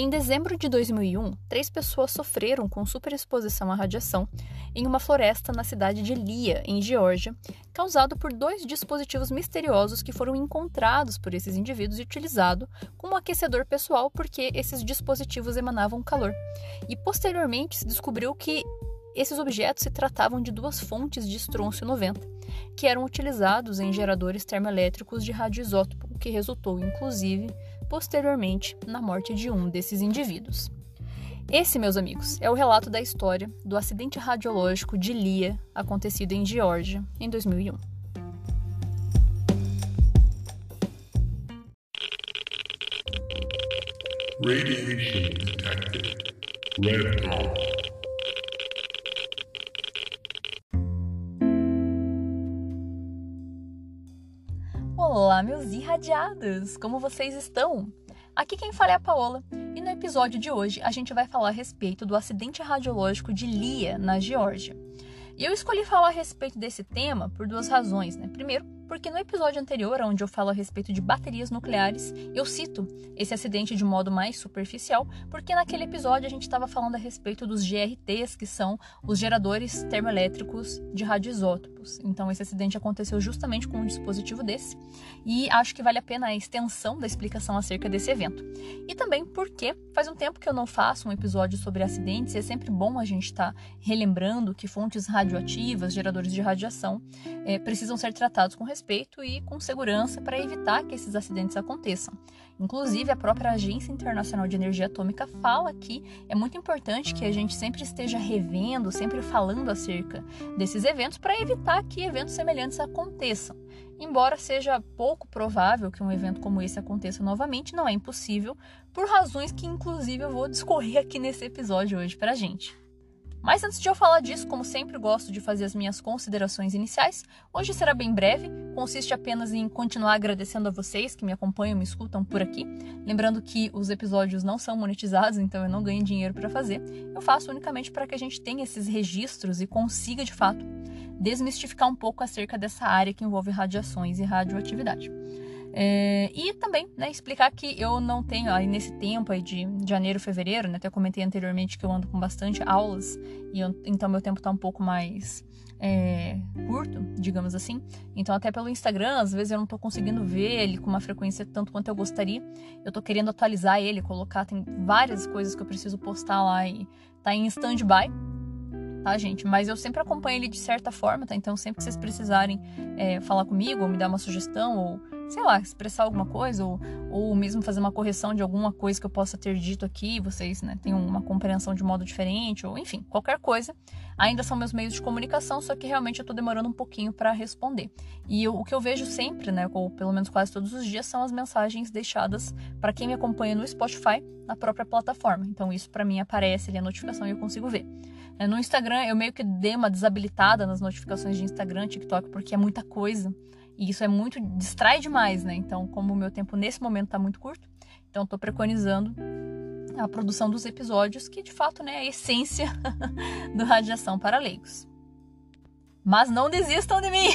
Em dezembro de 2001, três pessoas sofreram com superexposição à radiação em uma floresta na cidade de Lia, em Geórgia, causado por dois dispositivos misteriosos que foram encontrados por esses indivíduos e utilizados como aquecedor pessoal porque esses dispositivos emanavam calor. E posteriormente se descobriu que esses objetos se tratavam de duas fontes de estrôncio 90, que eram utilizados em geradores termoelétricos de radioisótopo, o que resultou, inclusive, posteriormente na morte de um desses indivíduos. Esse, meus amigos, é o relato da história do acidente radiológico de Lia acontecido em Geórgia em 2001. Radiation detected. Red dot. Olá, meus irradiados! Como vocês estão? Aqui quem fala é a Paola e no episódio de hoje a gente vai falar a respeito do acidente radiológico de Lia, na Geórgia. E eu escolhi falar a respeito desse tema por duas razões, né? Primeiro, porque no episódio anterior, onde eu falo a respeito de baterias nucleares, eu cito esse acidente de modo mais superficial, porque naquele episódio a gente estava falando a respeito dos GRTs, que são os geradores termoelétricos de radioisótopos. Então, esse acidente aconteceu justamente com um dispositivo desse, e acho que vale a pena a extensão da explicação acerca desse evento. E também porque faz um tempo que eu não faço um episódio sobre acidentes, e é sempre bom a gente estar tá relembrando que fontes radioativas, geradores de radiação, é, precisam ser tratados com respeito e com segurança para evitar que esses acidentes aconteçam. Inclusive, a própria Agência Internacional de Energia Atômica fala que é muito importante que a gente sempre esteja revendo, sempre falando acerca desses eventos para evitar que eventos semelhantes aconteçam. Embora seja pouco provável que um evento como esse aconteça novamente, não é impossível, por razões que inclusive eu vou discorrer aqui nesse episódio hoje para a gente. Mas antes de eu falar disso, como sempre gosto de fazer as minhas considerações iniciais, hoje será bem breve, consiste apenas em continuar agradecendo a vocês que me acompanham me escutam por aqui. Lembrando que os episódios não são monetizados, então eu não ganho dinheiro para fazer. Eu faço unicamente para que a gente tenha esses registros e consiga, de fato, desmistificar um pouco acerca dessa área que envolve radiações e radioatividade. É, e também né, explicar que eu não tenho, aí nesse tempo aí de janeiro, fevereiro, né, até comentei anteriormente que eu ando com bastante aulas, e eu, então meu tempo está um pouco mais é, curto, digamos assim. Então, até pelo Instagram, às vezes eu não estou conseguindo ver ele com uma frequência tanto quanto eu gostaria. Eu estou querendo atualizar ele, colocar, tem várias coisas que eu preciso postar lá e tá em stand-by tá, gente? Mas eu sempre acompanho ele de certa forma, tá? Então, sempre que vocês precisarem é, falar comigo, ou me dar uma sugestão, ou sei lá, expressar alguma coisa, ou, ou mesmo fazer uma correção de alguma coisa que eu possa ter dito aqui, vocês né, tenham uma compreensão de modo diferente, ou enfim, qualquer coisa, ainda são meus meios de comunicação, só que realmente eu tô demorando um pouquinho para responder. E eu, o que eu vejo sempre, né, ou pelo menos quase todos os dias, são as mensagens deixadas para quem me acompanha no Spotify, na própria plataforma. Então, isso para mim aparece ali a notificação e eu consigo ver. É, no Instagram, eu meio que dei uma desabilitada nas notificações de Instagram, TikTok, porque é muita coisa. E isso é muito. distrai demais, né? Então, como o meu tempo nesse momento está muito curto, então estou preconizando a produção dos episódios, que de fato né, é a essência do Radiação para Leigos. Mas não desistam de mim!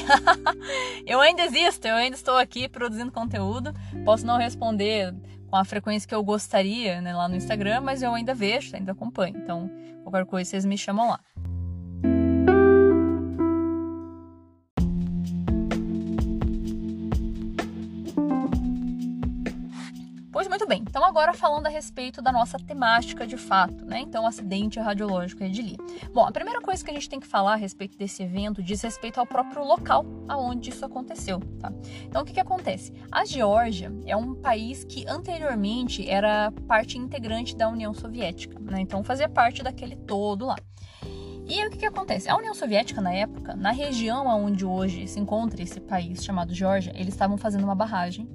eu ainda existo, eu ainda estou aqui produzindo conteúdo. Posso não responder com a frequência que eu gostaria né, lá no Instagram, mas eu ainda vejo, ainda acompanho. Então, qualquer coisa vocês me chamam lá. Então, agora falando a respeito da nossa temática de fato, né? Então, acidente radiológico de Lee. Bom, a primeira coisa que a gente tem que falar a respeito desse evento diz respeito ao próprio local aonde isso aconteceu, tá? Então, o que que acontece? A Geórgia é um país que anteriormente era parte integrante da União Soviética, né? Então, fazia parte daquele todo lá. E aí, o que, que acontece? A União Soviética, na época, na região onde hoje se encontra esse país chamado Geórgia, eles estavam fazendo uma barragem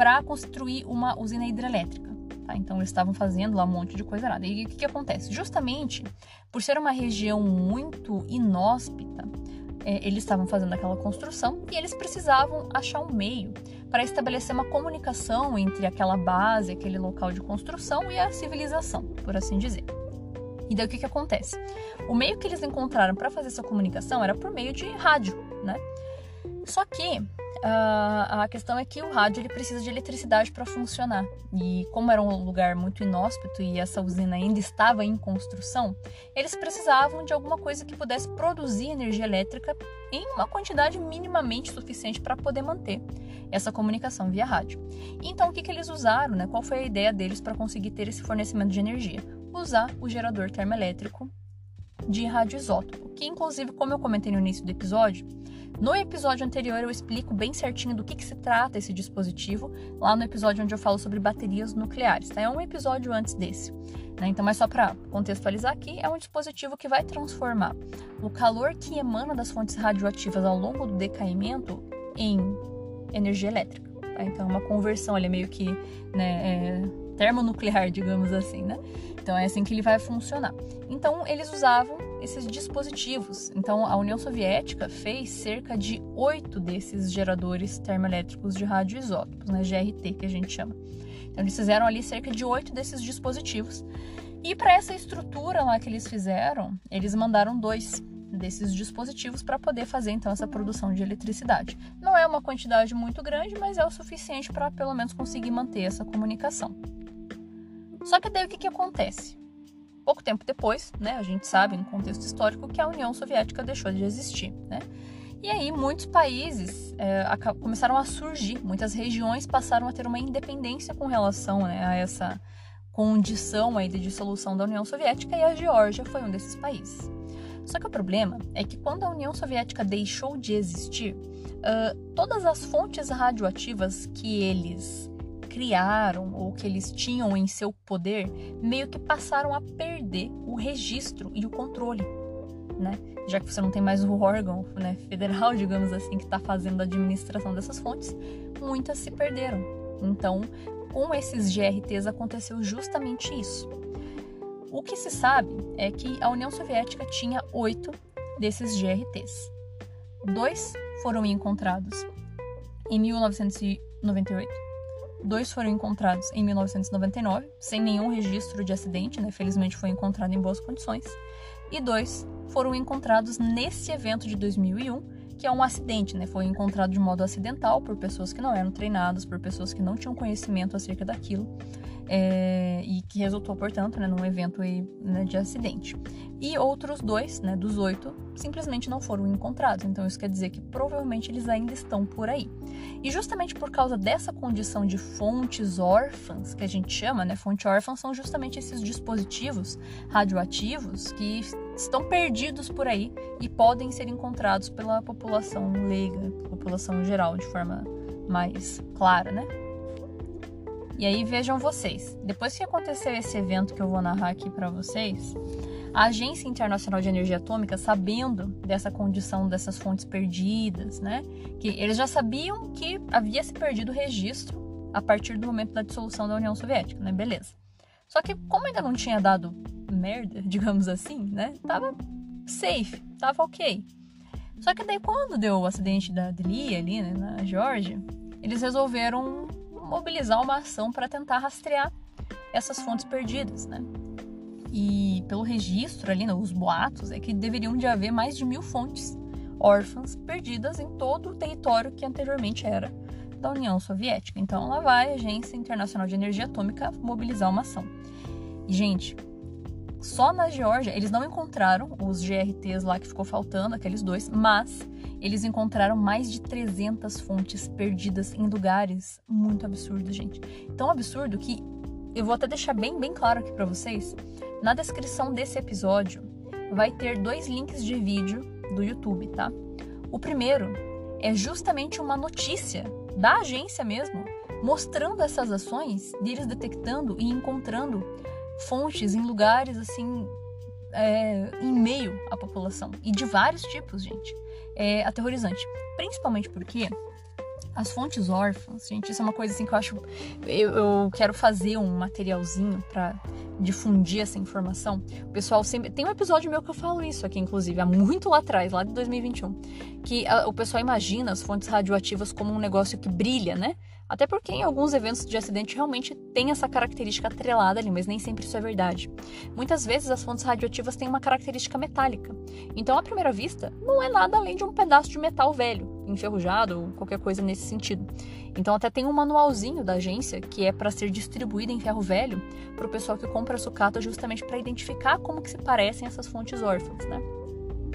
para construir uma usina hidrelétrica. Tá? Então eles estavam fazendo lá um monte de coisa errada. E o que, que acontece? Justamente por ser uma região muito inóspita, é, eles estavam fazendo aquela construção e eles precisavam achar um meio para estabelecer uma comunicação entre aquela base, aquele local de construção e a civilização, por assim dizer. E daí o que, que acontece? O meio que eles encontraram para fazer essa comunicação era por meio de rádio, né? Só que a, a questão é que o rádio ele precisa de eletricidade para funcionar. E como era um lugar muito inóspito e essa usina ainda estava em construção, eles precisavam de alguma coisa que pudesse produzir energia elétrica em uma quantidade minimamente suficiente para poder manter essa comunicação via rádio. Então, o que, que eles usaram? Né? Qual foi a ideia deles para conseguir ter esse fornecimento de energia? Usar o gerador termoelétrico de radioisótopo, que inclusive, como eu comentei no início do episódio, no episódio anterior eu explico bem certinho do que, que se trata esse dispositivo, lá no episódio onde eu falo sobre baterias nucleares, tá? É um episódio antes desse. Né? Então, mas só para contextualizar aqui, é um dispositivo que vai transformar o calor que emana das fontes radioativas ao longo do decaimento em energia elétrica. Tá? Então, é uma conversão, ele é meio que né, é, termonuclear, digamos assim, né? Então é assim que ele vai funcionar. Então eles usavam esses dispositivos. Então a União Soviética fez cerca de oito desses geradores termoelétricos de radioisótopos, né, GRT que a gente chama. Então eles fizeram ali cerca de oito desses dispositivos. E para essa estrutura lá que eles fizeram, eles mandaram dois desses dispositivos para poder fazer então essa produção de eletricidade. Não é uma quantidade muito grande, mas é o suficiente para pelo menos conseguir manter essa comunicação. Só que daí o que, que acontece? Pouco tempo depois, né, a gente sabe no contexto histórico que a União Soviética deixou de existir, né? E aí muitos países é, começaram a surgir, muitas regiões passaram a ter uma independência com relação né, a essa condição aí de dissolução da União Soviética e a Geórgia foi um desses países. Só que o problema é que quando a União Soviética deixou de existir, uh, todas as fontes radioativas que eles criaram ou que eles tinham em seu poder meio que passaram a perder o registro e o controle, né? Já que você não tem mais o órgão né, federal, digamos assim, que está fazendo a administração dessas fontes, muitas se perderam. Então, com esses GRTs aconteceu justamente isso. O que se sabe é que a União Soviética tinha oito desses GRTs. Dois foram encontrados em 1998 Dois foram encontrados em 1999, sem nenhum registro de acidente, né? felizmente foi encontrado em boas condições. E dois foram encontrados nesse evento de 2001, que é um acidente, né? Foi encontrado de modo acidental por pessoas que não eram treinadas, por pessoas que não tinham conhecimento acerca daquilo é, e que resultou, portanto, né, num evento aí, né, de acidente. E outros dois, né, dos oito, simplesmente não foram encontrados. Então isso quer dizer que provavelmente eles ainda estão por aí. E justamente por causa dessa condição de fontes órfãs, que a gente chama, né, fonte órfã, são justamente esses dispositivos radioativos que estão perdidos por aí e podem ser encontrados pela população leiga, população geral, de forma mais clara, né? E aí vejam vocês, depois que aconteceu esse evento que eu vou narrar aqui para vocês, a Agência Internacional de Energia Atômica, sabendo dessa condição dessas fontes perdidas, né, que eles já sabiam que havia se perdido o registro a partir do momento da dissolução da União Soviética, né, beleza. Só que como ainda não tinha dado merda, digamos assim, né, tava safe, tava ok. Só que daí quando deu o acidente da Delia ali, né, na Geórgia, eles resolveram mobilizar uma ação para tentar rastrear essas fontes perdidas, né? E pelo registro ali, nos boatos, é que deveriam de haver mais de mil fontes órfãs perdidas em todo o território que anteriormente era da União Soviética. Então lá vai a Agência Internacional de Energia Atômica mobilizar uma ação. E, gente, só na Geórgia eles não encontraram os GRTs lá que ficou faltando, aqueles dois, mas eles encontraram mais de 300 fontes perdidas em lugares muito absurdos, gente. Tão absurdo que eu vou até deixar bem, bem claro aqui para vocês. Na descrição desse episódio vai ter dois links de vídeo do YouTube, tá? O primeiro é justamente uma notícia da agência mesmo, mostrando essas ações deles detectando e encontrando fontes em lugares assim é, em meio à população e de vários tipos, gente. É aterrorizante, principalmente porque as fontes órfãs, gente, isso é uma coisa assim que eu acho. Eu, eu quero fazer um materialzinho para difundir essa informação. O pessoal sempre. Tem um episódio meu que eu falo isso aqui, inclusive, há muito lá atrás, lá de 2021. Que a, o pessoal imagina as fontes radioativas como um negócio que brilha, né? Até porque em alguns eventos de acidente realmente tem essa característica atrelada ali, mas nem sempre isso é verdade. Muitas vezes as fontes radioativas têm uma característica metálica. Então, à primeira vista, não é nada além de um pedaço de metal velho. Enferrujado ou qualquer coisa nesse sentido. Então até tem um manualzinho da agência que é para ser distribuído em ferro velho para o pessoal que compra sucata justamente para identificar como que se parecem essas fontes órfãs, né?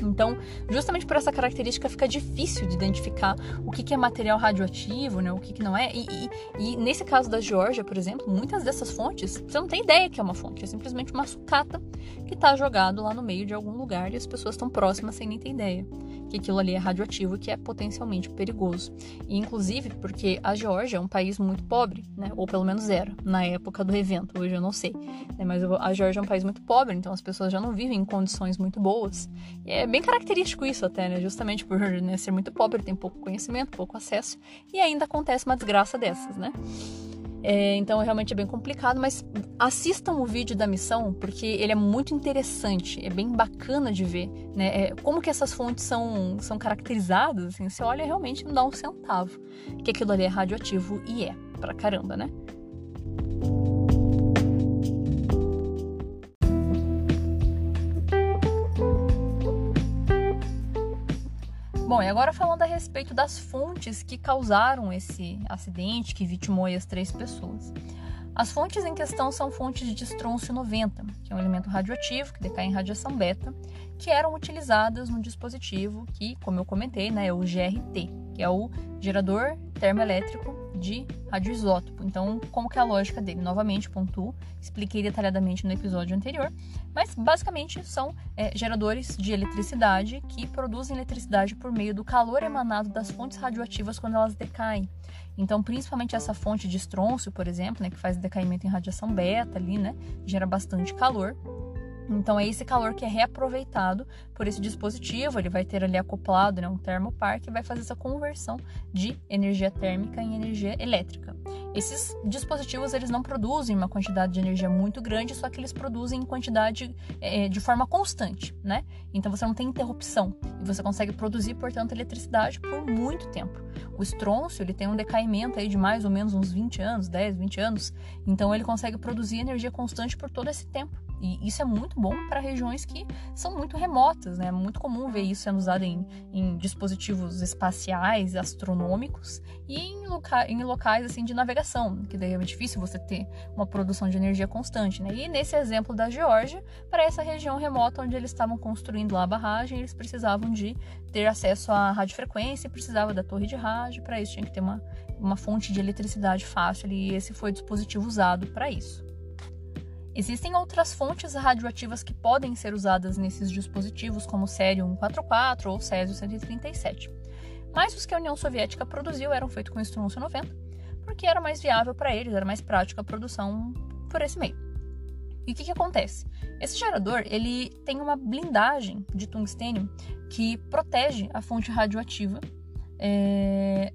Então, justamente por essa característica, fica difícil de identificar o que, é material radioativo, né, o que, que não é. E, e, e, nesse caso da Geórgia, por exemplo, muitas dessas fontes, você não tem ideia que é uma fonte, é simplesmente uma sucata que está jogado lá no meio de algum lugar e as pessoas estão próximas sem nem ter ideia que aquilo ali é radioativo e que é potencialmente perigoso. E, inclusive, porque a Geórgia é um país muito pobre, né, ou pelo menos era, na época do evento, hoje eu não sei. Né, mas a Geórgia é um país muito pobre, então as pessoas já não vivem em condições muito boas. E é bem característico isso até, né? Justamente por né, ser muito pobre, tem pouco conhecimento, pouco acesso, e ainda acontece uma desgraça dessas, né? É, então realmente é bem complicado, mas assistam o vídeo da missão porque ele é muito interessante, é bem bacana de ver, né? É, como que essas fontes são, são caracterizadas, assim, você olha realmente não dá um centavo que aquilo ali é radioativo e é, pra caramba, né? E agora falando a respeito das fontes que causaram esse acidente que vitimou as três pessoas. As fontes em questão são fontes de estrôncio 90, que é um elemento radioativo que decai em radiação beta, que eram utilizadas no dispositivo que, como eu comentei, né, é o GRT, que é o gerador termoelétrico de radioisótopo. Então, como que é a lógica dele? Novamente, pontuo, expliquei detalhadamente no episódio anterior, mas basicamente são é, geradores de eletricidade que produzem eletricidade por meio do calor emanado das fontes radioativas quando elas decaem. Então, principalmente essa fonte de estrôncio, por exemplo, né, que faz decaimento em radiação beta ali, né, gera bastante calor. Então é esse calor que é reaproveitado por esse dispositivo, ele vai ter ali acoplado né, um termopar que vai fazer essa conversão de energia térmica em energia elétrica. Esses dispositivos eles não produzem uma quantidade de energia muito grande, só que eles produzem em quantidade é, de forma constante, né? Então você não tem interrupção e você consegue produzir, portanto, eletricidade por muito tempo. O estrôncio ele tem um decaimento aí de mais ou menos uns 20 anos, 10, 20 anos, então ele consegue produzir energia constante por todo esse tempo. E isso é muito bom para regiões que são muito remotas, né? É muito comum ver isso sendo usado em, em dispositivos espaciais, astronômicos e em, loca em, locais assim de navegação, que daí é difícil você ter uma produção de energia constante, né? E nesse exemplo da Geórgia, para essa região remota onde eles estavam construindo lá a barragem, eles precisavam de ter acesso à radiofrequência, precisava da torre de rádio, para isso tinha que ter uma, uma fonte de eletricidade fácil e esse foi o dispositivo usado para isso. Existem outras fontes radioativas que podem ser usadas nesses dispositivos, como o Cério 144 ou Césio 137. Mas os que a União Soviética produziu eram feitos com estrôncio 90, porque era mais viável para eles, era mais prática a produção por esse meio. E o que, que acontece? Esse gerador ele tem uma blindagem de tungstênio que protege a fonte radioativa é,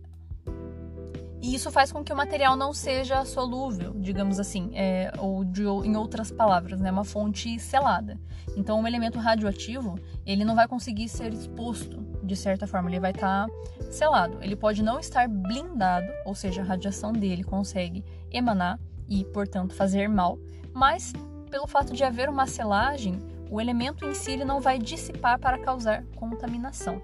e isso faz com que o material não seja solúvel, digamos assim, é, ou de, em outras palavras, né, uma fonte selada. Então, um elemento radioativo, ele não vai conseguir ser exposto de certa forma, ele vai estar tá selado. Ele pode não estar blindado, ou seja, a radiação dele consegue emanar e, portanto, fazer mal, mas pelo fato de haver uma selagem, o elemento em si ele não vai dissipar para causar contaminação.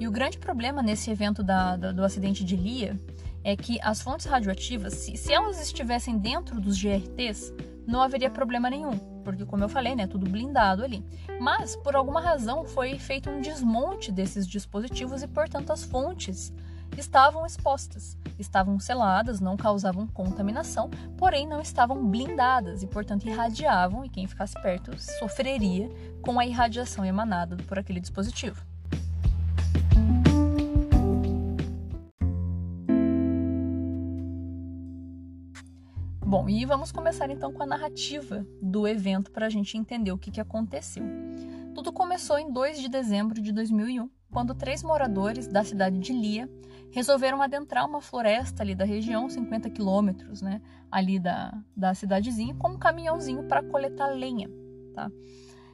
E o grande problema nesse evento da, da, do acidente de Lia é que as fontes radioativas, se, se elas estivessem dentro dos GRTs, não haveria problema nenhum, porque como eu falei, né, tudo blindado ali. Mas por alguma razão foi feito um desmonte desses dispositivos e, portanto, as fontes estavam expostas, estavam seladas, não causavam contaminação, porém não estavam blindadas e, portanto, irradiavam e quem ficasse perto sofreria com a irradiação emanada por aquele dispositivo. Bom, e vamos começar então com a narrativa do evento para a gente entender o que, que aconteceu. Tudo começou em 2 de dezembro de 2001, quando três moradores da cidade de Lia resolveram adentrar uma floresta ali da região, 50 quilômetros, né, ali da, da cidadezinha, com um caminhãozinho para coletar lenha, tá?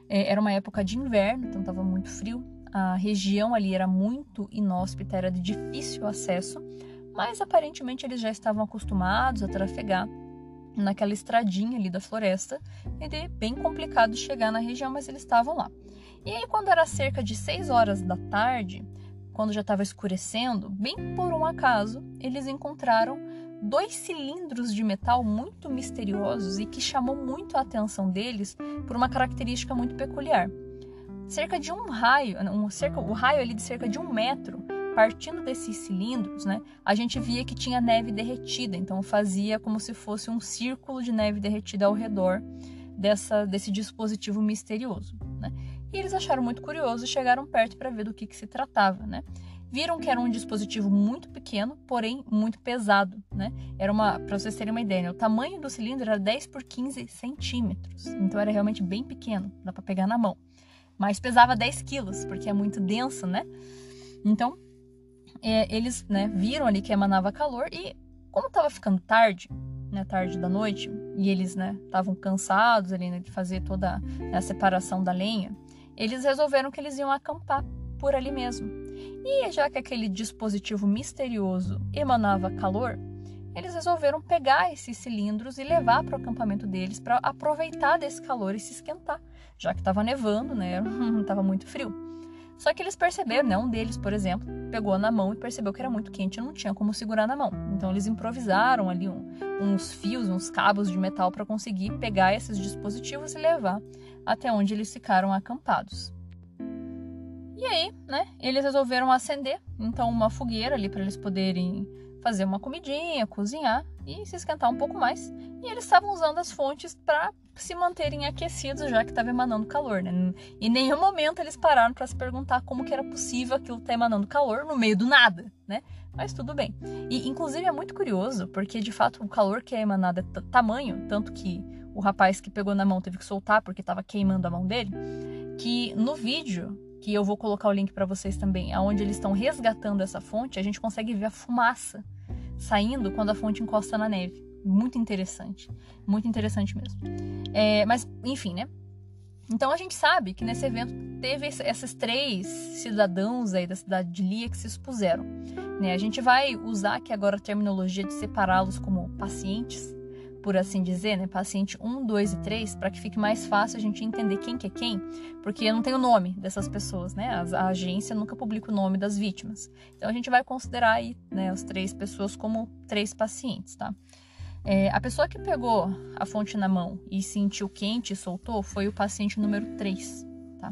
É, era uma época de inverno, então estava muito frio. A região ali era muito inóspita, era de difícil acesso, mas aparentemente eles já estavam acostumados a trafegar naquela estradinha ali da floresta. Ele é bem complicado chegar na região, mas eles estavam lá. E aí, quando era cerca de 6 horas da tarde, quando já estava escurecendo, bem por um acaso, eles encontraram dois cilindros de metal muito misteriosos e que chamou muito a atenção deles por uma característica muito peculiar. Cerca de um raio, um, cerca, o raio ali de cerca de um metro, partindo desses cilindros, né, a gente via que tinha neve derretida, então fazia como se fosse um círculo de neve derretida ao redor dessa, desse dispositivo misterioso. Né? E eles acharam muito curioso e chegaram perto para ver do que, que se tratava. Né? Viram que era um dispositivo muito pequeno, porém muito pesado, né? Era uma, para vocês terem uma ideia, né? o tamanho do cilindro era 10 por 15 centímetros, então era realmente bem pequeno, dá para pegar na mão. Mas pesava 10 quilos, porque é muito denso, né? Então, é, eles né, viram ali que emanava calor e, como estava ficando tarde, né, tarde da noite, e eles estavam né, cansados ali né, de fazer toda a separação da lenha, eles resolveram que eles iam acampar por ali mesmo. E já que aquele dispositivo misterioso emanava calor, eles resolveram pegar esses cilindros e levar para o acampamento deles para aproveitar desse calor e se esquentar, já que estava nevando, né? Estava muito frio. Só que eles perceberam, né? Um deles, por exemplo, pegou na mão e percebeu que era muito quente e não tinha como segurar na mão. Então eles improvisaram ali um, uns fios, uns cabos de metal para conseguir pegar esses dispositivos e levar até onde eles ficaram acampados. E aí, né, eles resolveram acender então uma fogueira ali para eles poderem fazer uma comidinha, cozinhar e se esquentar um pouco mais. E eles estavam usando as fontes para se manterem aquecidos, já que estava emanando calor, né? Em nenhum momento eles pararam para se perguntar como que era possível aquilo estar tá emanando calor no meio do nada, né? Mas tudo bem. E inclusive é muito curioso, porque de fato o calor que é emanado é tamanho, tanto que o rapaz que pegou na mão teve que soltar porque estava queimando a mão dele, que no vídeo que eu vou colocar o link para vocês também, aonde eles estão resgatando essa fonte, a gente consegue ver a fumaça saindo quando a fonte encosta na neve. Muito interessante, muito interessante mesmo. É, mas, enfim, né? Então a gente sabe que nesse evento teve esses três cidadãos aí da cidade de Lia que se expuseram. Né? A gente vai usar aqui agora a terminologia de separá-los como pacientes, por assim dizer, né, paciente 1, 2 e 3, para que fique mais fácil a gente entender quem que é quem, porque não tem o nome dessas pessoas, né? A, agência nunca publica o nome das vítimas. Então a gente vai considerar aí, né, as três pessoas como três pacientes, tá? É, a pessoa que pegou a fonte na mão e sentiu quente e soltou foi o paciente número 3, tá?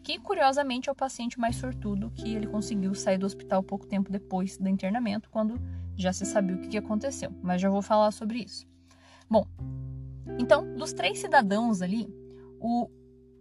Que curiosamente é o paciente mais sortudo que ele conseguiu sair do hospital pouco tempo depois do internamento, quando já se sabia o que aconteceu. Mas já vou falar sobre isso. Bom, então, dos três cidadãos ali, o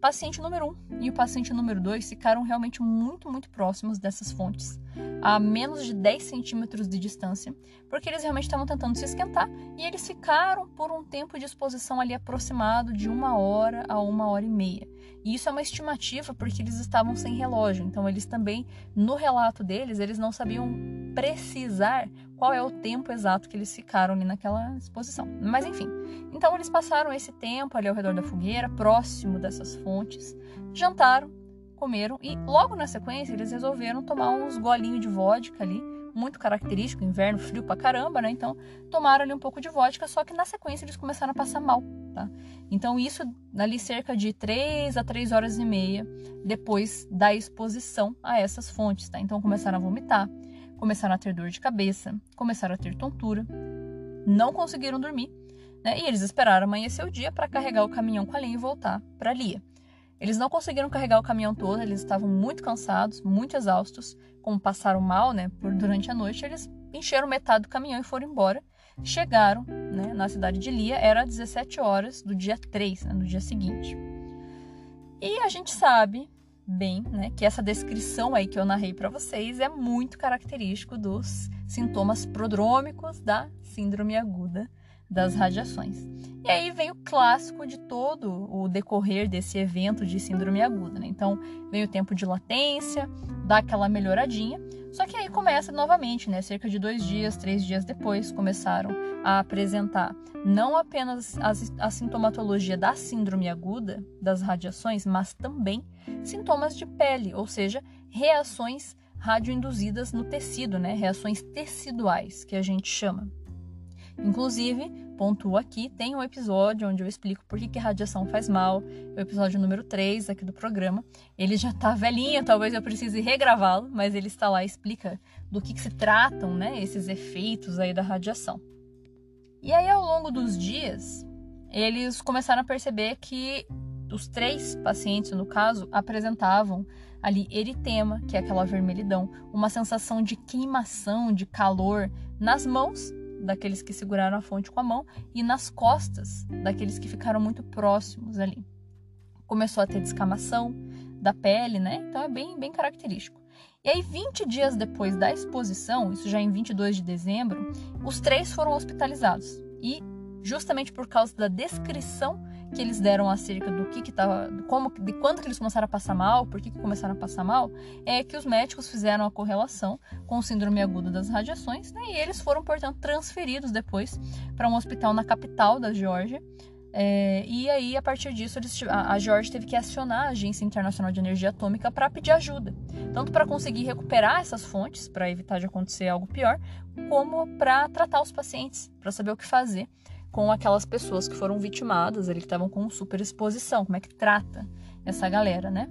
paciente número 1 um e o paciente número 2 ficaram realmente muito, muito próximos dessas fontes, a menos de 10 centímetros de distância, porque eles realmente estavam tentando se esquentar e eles ficaram por um tempo de exposição ali aproximado de uma hora a uma hora e meia. E isso é uma estimativa porque eles estavam sem relógio, então eles também, no relato deles, eles não sabiam precisar qual é o tempo exato que eles ficaram ali naquela exposição. Mas enfim, então eles passaram esse tempo ali ao redor da fogueira, próximo dessas fontes, jantaram, comeram e logo na sequência eles resolveram tomar uns golinhos de vodka ali, muito característico, inverno frio pra caramba, né? Então tomaram ali um pouco de vodka, só que na sequência eles começaram a passar mal, tá? Então isso ali cerca de 3 a 3 horas e meia depois da exposição a essas fontes, tá? Então começaram a vomitar, começaram a ter dor de cabeça, começaram a ter tontura, não conseguiram dormir, né? E eles esperaram amanhecer o dia para carregar o caminhão com a linha e voltar para Lia. Eles não conseguiram carregar o caminhão todo, eles estavam muito cansados, muito exaustos, como passaram mal, né, por durante a noite, eles encheram metade do caminhão e foram embora. Chegaram, né, na cidade de Lia, era 17 horas do dia 3, né, no dia seguinte. E a gente sabe bem, né, que essa descrição aí que eu narrei para vocês é muito característico dos sintomas prodrômicos da síndrome aguda das radiações. E aí vem o clássico de todo o decorrer desse evento de síndrome aguda, né? Então, vem o tempo de latência, dá aquela melhoradinha, só que aí começa novamente, né? Cerca de dois dias, três dias depois, começaram a apresentar não apenas a, a sintomatologia da síndrome aguda das radiações, mas também sintomas de pele, ou seja, reações radioinduzidas no tecido, né? Reações teciduais, que a gente chama. Inclusive, pontuo aqui, tem um episódio onde eu explico por que, que radiação faz mal, o episódio número 3 aqui do programa. Ele já tá velhinho, talvez eu precise regravá-lo, mas ele está lá e explica do que, que se tratam, né, esses efeitos aí da radiação. E aí, ao longo dos dias, eles começaram a perceber que os três pacientes, no caso, apresentavam ali eritema, que é aquela vermelhidão, uma sensação de queimação, de calor nas mãos daqueles que seguraram a fonte com a mão e nas costas daqueles que ficaram muito próximos ali. Começou a ter descamação da pele, né? Então é bem, bem característico. E aí, 20 dias depois da exposição, isso já em 22 de dezembro, os três foram hospitalizados. E justamente por causa da descrição que eles deram acerca do que que tava, como, de quando que eles começaram a passar mal, por que, que começaram a passar mal, é que os médicos fizeram a correlação com síndrome aguda das radiações, né, e eles foram, portanto, transferidos depois para um hospital na capital da Geórgia. É, e aí, a partir disso, eles, a, a Georgia teve que acionar a Agência Internacional de Energia Atômica para pedir ajuda, tanto para conseguir recuperar essas fontes, para evitar de acontecer algo pior, como para tratar os pacientes, para saber o que fazer com aquelas pessoas que foram vitimadas, ali que estavam com superexposição, como é que trata essa galera, né?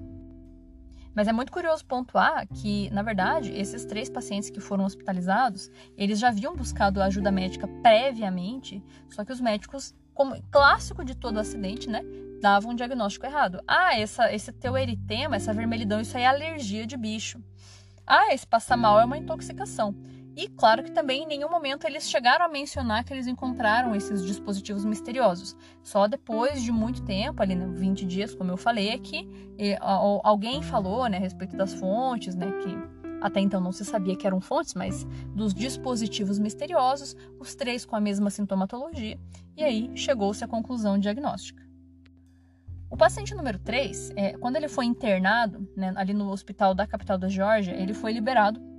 Mas é muito curioso pontuar que, na verdade, esses três pacientes que foram hospitalizados, eles já haviam buscado ajuda médica previamente, só que os médicos, como clássico de todo acidente, né, davam um diagnóstico errado. Ah, essa, esse teu eritema, essa vermelhidão, isso aí é alergia de bicho. Ah, esse passa mal é uma intoxicação. E claro que também em nenhum momento eles chegaram a mencionar que eles encontraram esses dispositivos misteriosos. Só depois de muito tempo, ali né, 20 dias, como eu falei, é que eh, alguém falou né, a respeito das fontes, né, que até então não se sabia que eram fontes, mas dos dispositivos misteriosos, os três com a mesma sintomatologia, e aí chegou-se à conclusão diagnóstica. O paciente número 3, é, quando ele foi internado né, ali no hospital da capital da Geórgia, ele foi liberado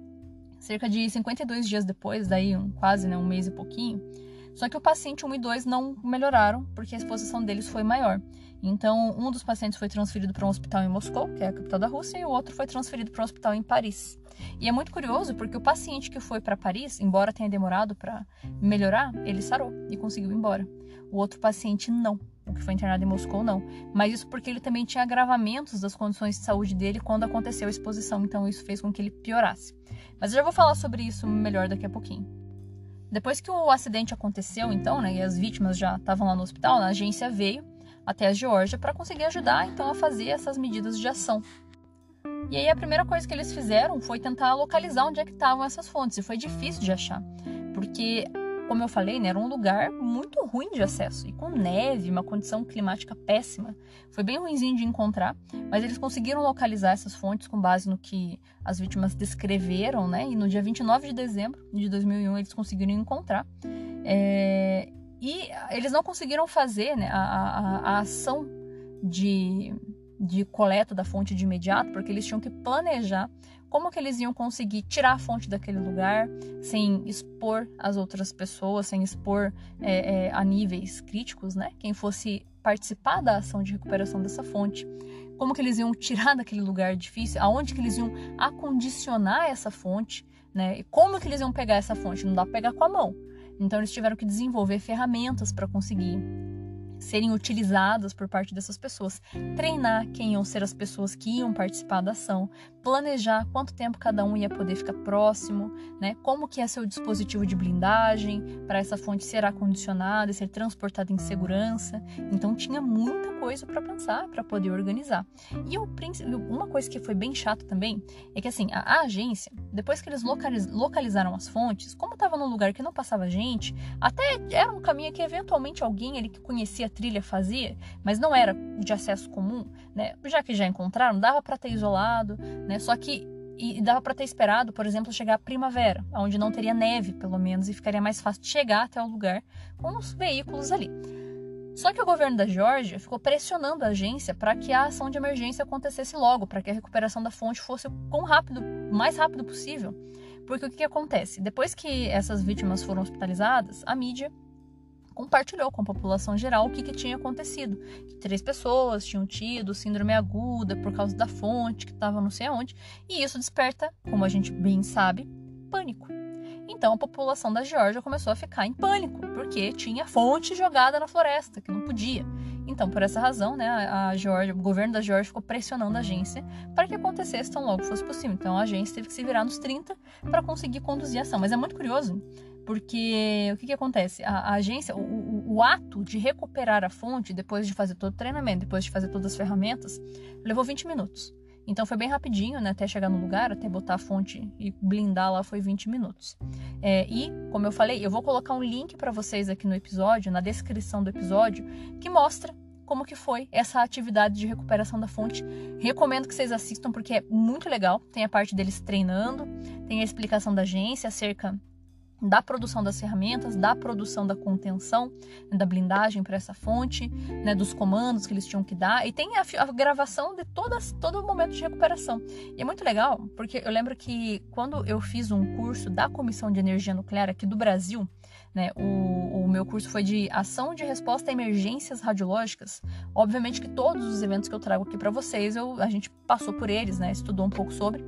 cerca de 52 dias depois, daí um, quase né, um mês e pouquinho. Só que o paciente 1 e 2 não melhoraram porque a exposição deles foi maior. Então, um dos pacientes foi transferido para um hospital em Moscou, que é a capital da Rússia, e o outro foi transferido para um hospital em Paris. E é muito curioso porque o paciente que foi para Paris, embora tenha demorado para melhorar, ele sarou e conseguiu ir embora. O outro paciente não, o que foi internado em Moscou não. Mas isso porque ele também tinha agravamentos das condições de saúde dele quando aconteceu a exposição, então isso fez com que ele piorasse. Mas eu já vou falar sobre isso melhor daqui a pouquinho. Depois que o acidente aconteceu, então, né, e as vítimas já estavam lá no hospital, a agência veio até a Geórgia para conseguir ajudar, então, a fazer essas medidas de ação. E aí a primeira coisa que eles fizeram foi tentar localizar onde é que estavam essas fontes, e foi difícil de achar, porque como eu falei, né, era um lugar muito ruim de acesso e com neve, uma condição climática péssima. Foi bem ruimzinho de encontrar, mas eles conseguiram localizar essas fontes com base no que as vítimas descreveram, né? E no dia 29 de dezembro de 2001 eles conseguiram encontrar. É, e eles não conseguiram fazer né, a, a, a ação de, de coleta da fonte de imediato, porque eles tinham que planejar como que eles iam conseguir tirar a fonte daquele lugar sem expor as outras pessoas, sem expor é, é, a níveis críticos, né? Quem fosse participar da ação de recuperação dessa fonte, como que eles iam tirar daquele lugar difícil, aonde que eles iam acondicionar essa fonte, né? E como que eles iam pegar essa fonte? Não dá para pegar com a mão. Então eles tiveram que desenvolver ferramentas para conseguir serem utilizadas por parte dessas pessoas, treinar quem iam ser as pessoas que iam participar da ação, planejar quanto tempo cada um ia poder ficar próximo, né? Como que é seu dispositivo de blindagem para essa fonte ser acondicionada e ser transportada em segurança. Então tinha muita coisa para pensar, para poder organizar. E o, uma coisa que foi bem chato também é que assim, a, a agência, depois que eles localiz, localizaram as fontes, como estava num lugar que não passava gente, até era um caminho que eventualmente alguém ali que conhecia a trilha fazia, mas não era de acesso comum, né? Já que já encontraram, dava para ter isolado, né? Só que e dava para ter esperado, por exemplo, chegar a primavera, onde não teria neve, pelo menos, e ficaria mais fácil de chegar até o lugar com os veículos ali. Só que o governo da Geórgia ficou pressionando a agência para que a ação de emergência acontecesse logo, para que a recuperação da fonte fosse o rápido, mais rápido possível. Porque o que, que acontece? Depois que essas vítimas foram hospitalizadas, a mídia compartilhou com a população geral o que, que tinha acontecido. Que três pessoas tinham tido síndrome aguda por causa da fonte, que estava não sei aonde, e isso desperta, como a gente bem sabe, pânico. Então a população da Geórgia começou a ficar em pânico, porque tinha fonte jogada na floresta, que não podia. Então, por essa razão, né, a Georgia, o governo da Geórgia ficou pressionando a agência para que acontecesse tão logo fosse possível. Então, a agência teve que se virar nos 30 para conseguir conduzir a ação. Mas é muito curioso, porque o que, que acontece? A, a agência, o, o, o, ato de recuperar a fonte, depois de fazer todo o treinamento, depois de fazer todas as ferramentas, levou 20 minutos. Então foi bem rapidinho, né? Até chegar no lugar, até botar a fonte e blindar lá foi 20 minutos. É, e, como eu falei, eu vou colocar um link para vocês aqui no episódio, na descrição do episódio, que mostra como que foi essa atividade de recuperação da fonte. Recomendo que vocês assistam porque é muito legal. Tem a parte deles treinando, tem a explicação da agência acerca da produção das ferramentas, da produção da contenção, né, da blindagem para essa fonte, né, dos comandos que eles tinham que dar, e tem a, a, gravação de todas, todo o momento de recuperação. E é muito legal, porque eu lembro que quando eu fiz um curso da Comissão de Energia Nuclear aqui do Brasil, né, o, o meu curso foi de ação de resposta a emergências radiológicas. Obviamente que todos os eventos que eu trago aqui para vocês, eu, a gente passou por eles, né, estudou um pouco sobre.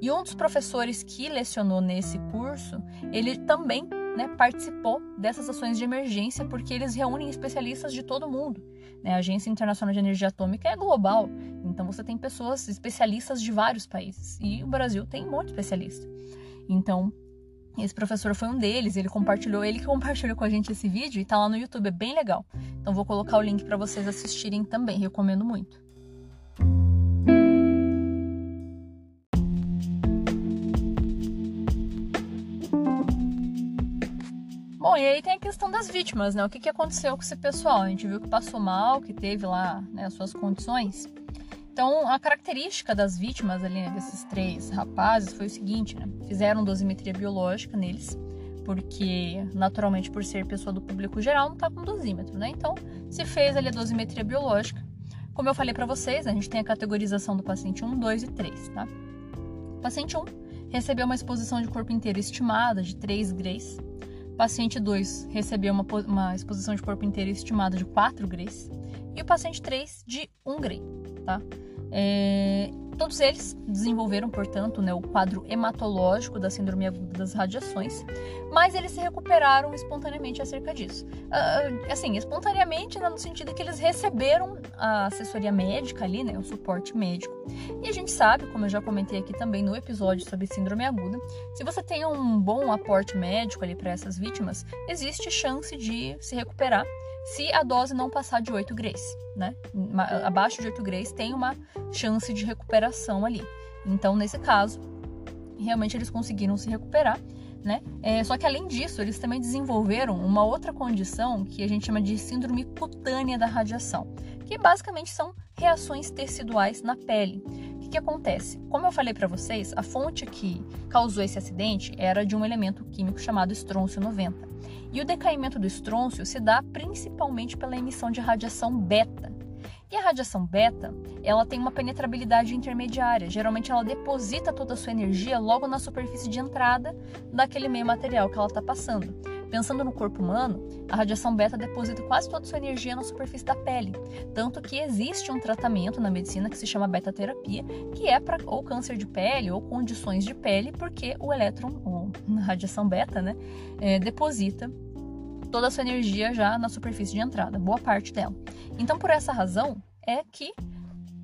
E um dos professores que lecionou nesse curso, ele também né, participou dessas ações de emergência porque eles reúnem especialistas de todo mundo. Né? A Agência Internacional de Energia Atômica é global, então você tem pessoas especialistas de vários países e o Brasil tem um monte de especialista. Então esse professor foi um deles, ele compartilhou, ele que compartilhou com a gente esse vídeo e tá lá no YouTube, é bem legal. Então vou colocar o link para vocês assistirem também, recomendo muito. Bom, e aí tem a questão das vítimas, né? O que, que aconteceu com esse pessoal? A gente viu que passou mal, que teve lá né, as suas condições. Então, a característica das vítimas ali, né, desses três rapazes, foi o seguinte, né? Fizeram dosimetria biológica neles, porque, naturalmente, por ser pessoa do público geral, não tá com dosímetro, né? Então, se fez ali a dosimetria biológica. Como eu falei para vocês, a gente tem a categorização do paciente 1, 2 e 3, tá? O paciente 1 recebeu uma exposição de corpo inteiro estimada de 3 grays paciente 2 recebeu uma, uma exposição de corpo inteiro estimada de 4 grays e o paciente 3 de 1 gray, tá? É, todos eles desenvolveram, portanto, né, o quadro hematológico da síndrome aguda das radiações, mas eles se recuperaram espontaneamente acerca disso. Uh, assim, espontaneamente né, no sentido que eles receberam a assessoria médica ali, né, o suporte médico. E a gente sabe, como eu já comentei aqui também no episódio sobre síndrome aguda, se você tem um bom aporte médico ali para essas vítimas, existe chance de se recuperar se a dose não passar de 8 grays, né? Abaixo de 8 grays tem uma chance de recuperação ali. Então, nesse caso, realmente eles conseguiram se recuperar, né? É, só que além disso, eles também desenvolveram uma outra condição que a gente chama de síndrome cutânea da radiação, que basicamente são reações teciduais na pele. O que, que acontece? Como eu falei para vocês, a fonte que causou esse acidente era de um elemento químico chamado estrôncio 90. E o decaimento do estrôncio se dá principalmente pela emissão de radiação beta. E a radiação beta, ela tem uma penetrabilidade intermediária. Geralmente ela deposita toda a sua energia logo na superfície de entrada daquele meio material que ela está passando. Pensando no corpo humano, a radiação beta deposita quase toda a sua energia na superfície da pele. Tanto que existe um tratamento na medicina que se chama beta-terapia, que é para ou câncer de pele ou condições de pele, porque o elétron, radiação beta, né, é, deposita toda a sua energia já na superfície de entrada, boa parte dela. Então, por essa razão, é que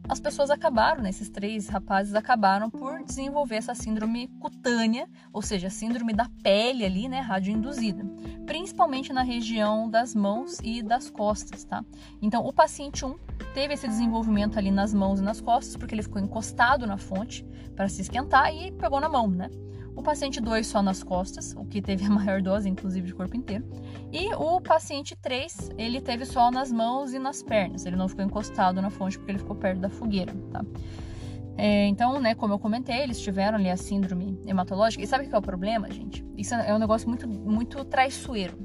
as pessoas acabaram, né, esses três rapazes acabaram por desenvolver essa síndrome cutânea, ou seja, síndrome da pele ali, né, radioinduzida, principalmente na região das mãos e das costas, tá? Então, o paciente 1 teve esse desenvolvimento ali nas mãos e nas costas, porque ele ficou encostado na fonte para se esquentar e pegou na mão, né? O paciente 2 só nas costas, o que teve a maior dose, inclusive, de corpo inteiro. E o paciente 3, ele teve só nas mãos e nas pernas. Ele não ficou encostado na fonte porque ele ficou perto da fogueira, tá? É, então, né, como eu comentei, eles tiveram ali a síndrome hematológica. E sabe o que é o problema, gente? Isso é um negócio muito, muito traiçoeiro.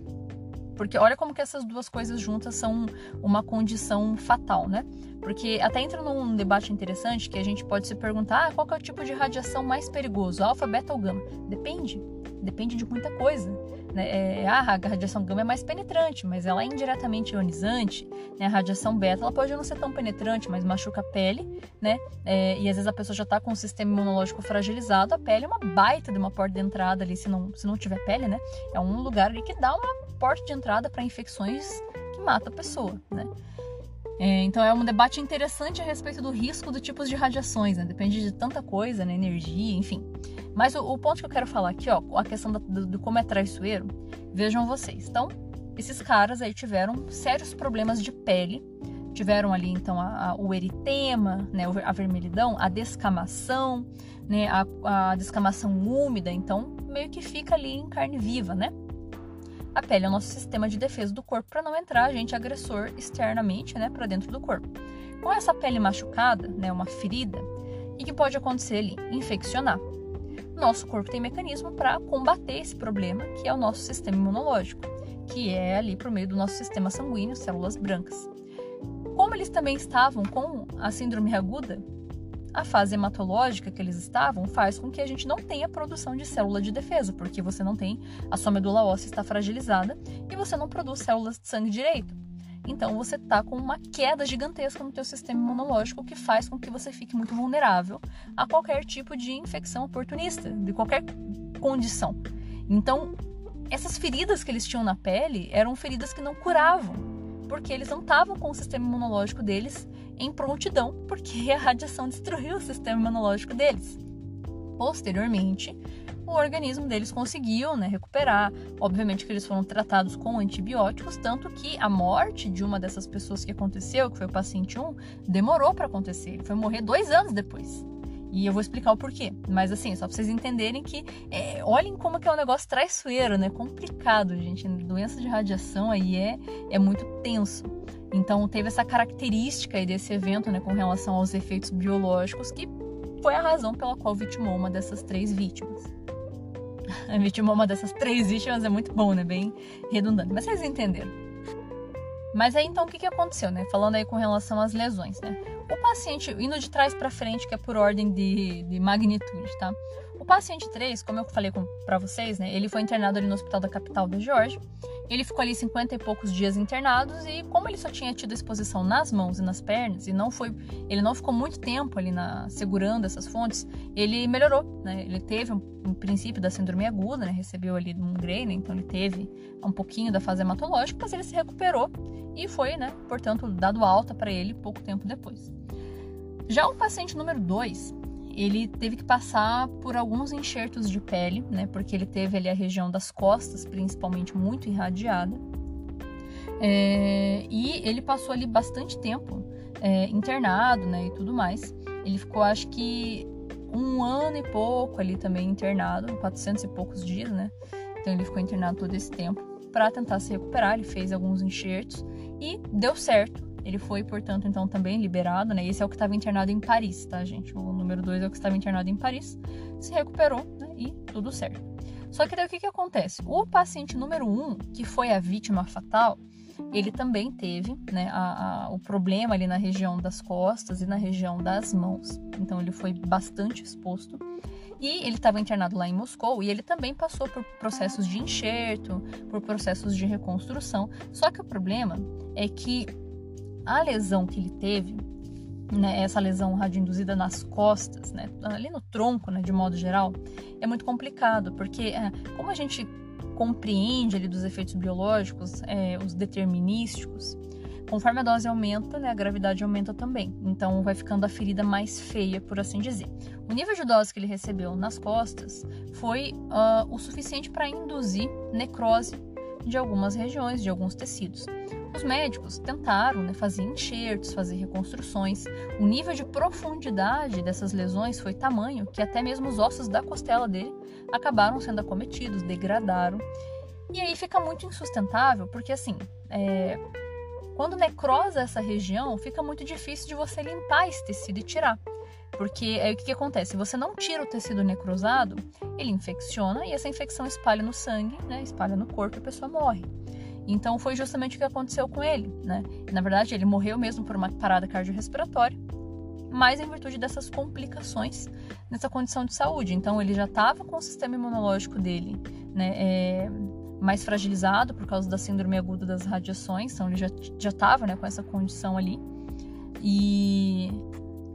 Porque olha como que essas duas coisas juntas são uma condição fatal, né? Porque até entra num debate interessante que a gente pode se perguntar ah, qual é o tipo de radiação mais perigoso, alfa, beta ou gama? Depende. Depende de muita coisa. né, é, a radiação gama é mais penetrante, mas ela é indiretamente ionizante. Né? A radiação beta ela pode não ser tão penetrante, mas machuca a pele, né? É, e às vezes a pessoa já está com o sistema imunológico fragilizado. A pele é uma baita de uma porta de entrada ali, se não, se não tiver pele, né? É um lugar ali que dá uma porta de entrada para infecções que mata a pessoa, né? É, então é um debate interessante a respeito do risco do tipos de radiações, né? Depende de tanta coisa, né? Energia, enfim. Mas o, o, ponto que eu quero falar aqui, ó, a questão do, do como é traiçoeiro, vejam vocês. Então, esses caras aí tiveram sérios problemas de pele, tiveram ali então a, a, o eritema, né, a vermelhidão, a descamação, né, a, a descamação úmida, então meio que fica ali em carne viva, né? A pele é o nosso sistema de defesa do corpo para não entrar agente agressor externamente, né, para dentro do corpo. Com essa pele machucada, né, uma ferida, e que pode acontecer ali? Infeccionar. Nosso corpo tem mecanismo para combater esse problema, que é o nosso sistema imunológico, que é ali por meio do nosso sistema sanguíneo, células brancas. Como eles também estavam com a síndrome aguda, a fase hematológica que eles estavam faz com que a gente não tenha produção de célula de defesa, porque você não tem, a sua medula óssea está fragilizada e você não produz células de sangue direito. Então você está com uma queda gigantesca no teu sistema imunológico que faz com que você fique muito vulnerável a qualquer tipo de infecção oportunista, de qualquer condição. Então, essas feridas que eles tinham na pele eram feridas que não curavam, porque eles não estavam com o sistema imunológico deles em prontidão, porque a radiação destruiu o sistema imunológico deles. Posteriormente, o organismo deles conseguiu né, recuperar. Obviamente que eles foram tratados com antibióticos, tanto que a morte de uma dessas pessoas que aconteceu, que foi o paciente 1, demorou para acontecer. Ele foi morrer dois anos depois. E eu vou explicar o porquê. Mas assim, só pra vocês entenderem que é, olhem como que é um negócio traiçoeiro, né? Complicado, gente. Doença de radiação aí é, é muito tenso. Então teve essa característica desse evento, né, com relação aos efeitos biológicos, que foi a razão pela qual vitimou uma dessas três vítimas. vitimou uma dessas três vítimas é muito bom, né? Bem redundante. Mas vocês entenderam. Mas aí então o que, que aconteceu, né? Falando aí com relação às lesões, né? O paciente, indo de trás para frente, que é por ordem de, de magnitude, tá? O paciente 3, como eu falei para vocês, né? Ele foi internado ali no hospital da capital da Geórgia ele ficou ali 50 e poucos dias internados e como ele só tinha tido exposição nas mãos e nas pernas e não foi, ele não ficou muito tempo ali na, segurando essas fontes, ele melhorou, né? Ele teve um, um princípio da síndrome aguda, né? Recebeu ali um grey, né? Então ele teve um pouquinho da fase hematológica, mas ele se recuperou e foi, né? Portanto, dado alta para ele pouco tempo depois. Já o paciente número 2, ele teve que passar por alguns enxertos de pele, né? Porque ele teve ali a região das costas, principalmente, muito irradiada. É, e ele passou ali bastante tempo é, internado, né? E tudo mais. Ele ficou, acho que, um ano e pouco ali também internado, 400 e poucos dias, né? Então ele ficou internado todo esse tempo para tentar se recuperar. Ele fez alguns enxertos e deu certo. Ele foi, portanto, então também liberado, né? Esse é o que estava internado em Paris, tá, gente? O número 2 é o que estava internado em Paris. Se recuperou, né? E tudo certo. Só que daí o que, que acontece? O paciente número 1, um, que foi a vítima fatal, ele também teve né, a, a, o problema ali na região das costas e na região das mãos. Então ele foi bastante exposto. E ele estava internado lá em Moscou e ele também passou por processos de enxerto, por processos de reconstrução. Só que o problema é que a lesão que ele teve, né, essa lesão radioinduzida nas costas, né, ali no tronco, né, de modo geral, é muito complicado, porque é, como a gente compreende ali dos efeitos biológicos, é, os determinísticos, conforme a dose aumenta, né, a gravidade aumenta também. Então vai ficando a ferida mais feia, por assim dizer. O nível de dose que ele recebeu nas costas foi uh, o suficiente para induzir necrose de algumas regiões, de alguns tecidos. Os médicos tentaram né, fazer enxertos, fazer reconstruções. O nível de profundidade dessas lesões foi tamanho que até mesmo os ossos da costela dele acabaram sendo acometidos, degradaram. E aí fica muito insustentável, porque assim, é, quando necrosa essa região, fica muito difícil de você limpar esse tecido e tirar. Porque aí o que, que acontece? Você não tira o tecido necrosado, ele infecciona e essa infecção espalha no sangue, né? espalha no corpo e a pessoa morre. Então foi justamente o que aconteceu com ele, né? Na verdade, ele morreu mesmo por uma parada cardiorrespiratória, mas em virtude dessas complicações nessa condição de saúde. Então ele já estava com o sistema imunológico dele, né? É, mais fragilizado por causa da síndrome aguda das radiações, então ele já estava, né, com essa condição ali. E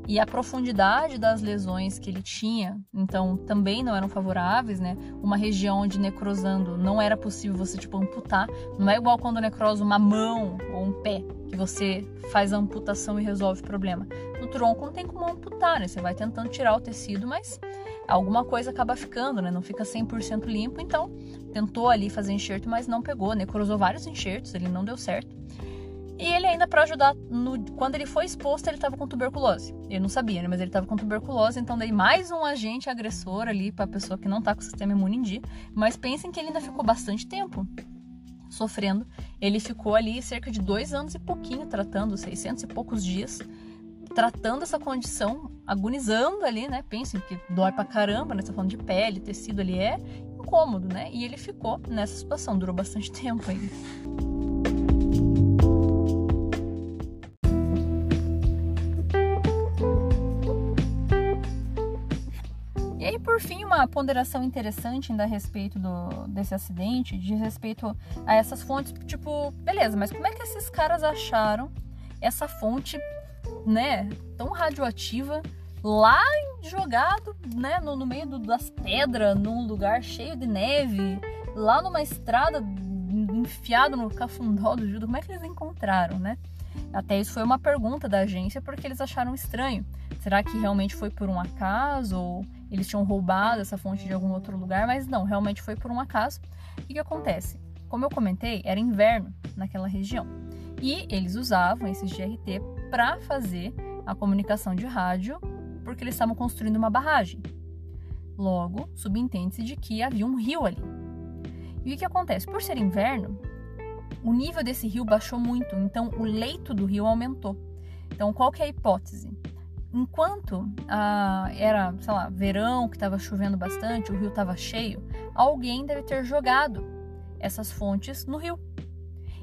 e a profundidade das lesões que ele tinha, então também não eram favoráveis, né? Uma região onde necrosando não era possível você tipo amputar, não é igual quando necrosa uma mão ou um pé, que você faz a amputação e resolve o problema. No tronco não tem como amputar, né? Você vai tentando tirar o tecido, mas alguma coisa acaba ficando, né? Não fica 100% limpo, então tentou ali fazer enxerto, mas não pegou, necrosou vários enxertos, ele não deu certo. E ele ainda para ajudar, no, quando ele foi exposto, ele estava com tuberculose. Ele não sabia, né? Mas ele estava com tuberculose, então daí mais um agente agressor ali para a pessoa que não está com o sistema imune em dia. Mas pensem que ele ainda ficou bastante tempo sofrendo. Ele ficou ali cerca de dois anos e pouquinho tratando, 600 e poucos dias, tratando essa condição, agonizando ali, né? Pensem que dói pra caramba, né? Você tá falando de pele, tecido ali é incômodo, né? E ele ficou nessa situação, durou bastante tempo ainda. Uma ponderação interessante ainda a respeito do, desse acidente, de respeito a essas fontes, tipo, beleza, mas como é que esses caras acharam essa fonte, né, tão radioativa lá jogado, né, no, no meio do, das pedras, num lugar cheio de neve, lá numa estrada enfiado no cafundó do judo, como é que eles encontraram, né? Até isso foi uma pergunta da agência porque eles acharam estranho. Será que realmente foi por um acaso ou eles tinham roubado essa fonte de algum outro lugar, mas não, realmente foi por um acaso. O que, que acontece? Como eu comentei, era inverno naquela região e eles usavam esses GRT para fazer a comunicação de rádio porque eles estavam construindo uma barragem. Logo, subentende-se de que havia um rio ali. E o que acontece? Por ser inverno, o nível desse rio baixou muito, então o leito do rio aumentou. Então, qual que é a hipótese? enquanto ah, era, sei lá, verão, que estava chovendo bastante, o rio estava cheio, alguém deve ter jogado essas fontes no rio.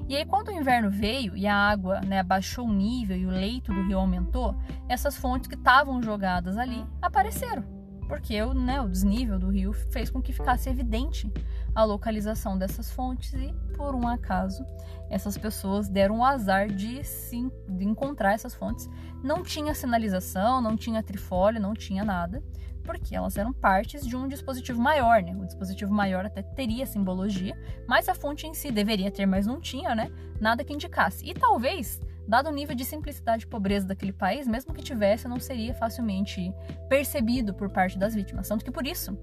E aí, quando o inverno veio e a água né, abaixou o nível e o leito do rio aumentou, essas fontes que estavam jogadas ali apareceram, porque o, né, o desnível do rio fez com que ficasse evidente a localização dessas fontes e, por um acaso, essas pessoas deram o azar de, sim, de encontrar essas fontes. Não tinha sinalização, não tinha trifólio, não tinha nada, porque elas eram partes de um dispositivo maior, né? O dispositivo maior até teria simbologia, mas a fonte em si deveria ter, mas não tinha, né? Nada que indicasse. E talvez, dado o nível de simplicidade e pobreza daquele país, mesmo que tivesse, não seria facilmente percebido por parte das vítimas. Tanto que por isso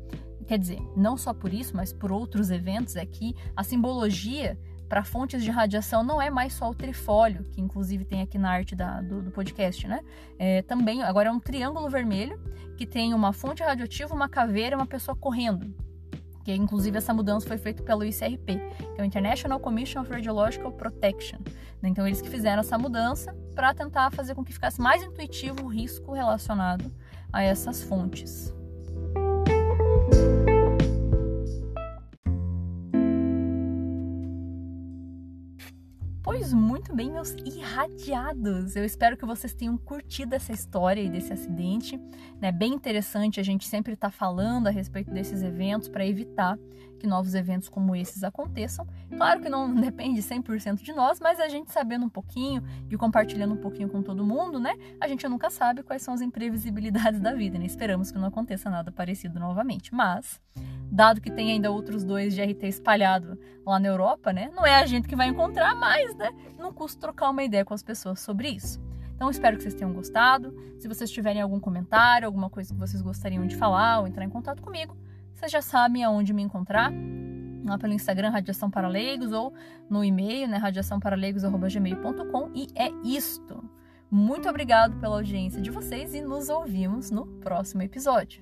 Quer dizer, não só por isso, mas por outros eventos, é que a simbologia para fontes de radiação não é mais só o trifólio, que inclusive tem aqui na arte da, do, do, podcast, né? É, também, agora é um triângulo vermelho que tem uma fonte radioativa, uma caveira e uma pessoa correndo. Que inclusive essa mudança foi feita pelo ICRP, que é o International Commission of Radiological Protection. Então eles que fizeram essa mudança para tentar fazer com que ficasse mais intuitivo o risco relacionado a essas fontes. Muito bem, meus irradiados. Eu espero que vocês tenham curtido essa história e desse acidente. É né? bem interessante a gente sempre estar tá falando a respeito desses eventos para evitar que novos eventos como esses aconteçam. Claro que não depende 100% de nós, mas a gente sabendo um pouquinho e compartilhando um pouquinho com todo mundo, né? A gente nunca sabe quais são as imprevisibilidades da vida, né? Esperamos que não aconteça nada parecido novamente. Mas dado que tem ainda outros dois de RT espalhado lá na Europa, né? Não é a gente que vai encontrar mais, né? Não custa trocar uma ideia com as pessoas sobre isso. Então espero que vocês tenham gostado. Se vocês tiverem algum comentário, alguma coisa que vocês gostariam de falar ou entrar em contato comigo, vocês já sabem aonde me encontrar. Lá pelo Instagram, Radiação para Leigos, ou no e-mail, né, radiaçãoparalegos.gmail.com. E é isto. Muito obrigado pela audiência de vocês e nos ouvimos no próximo episódio.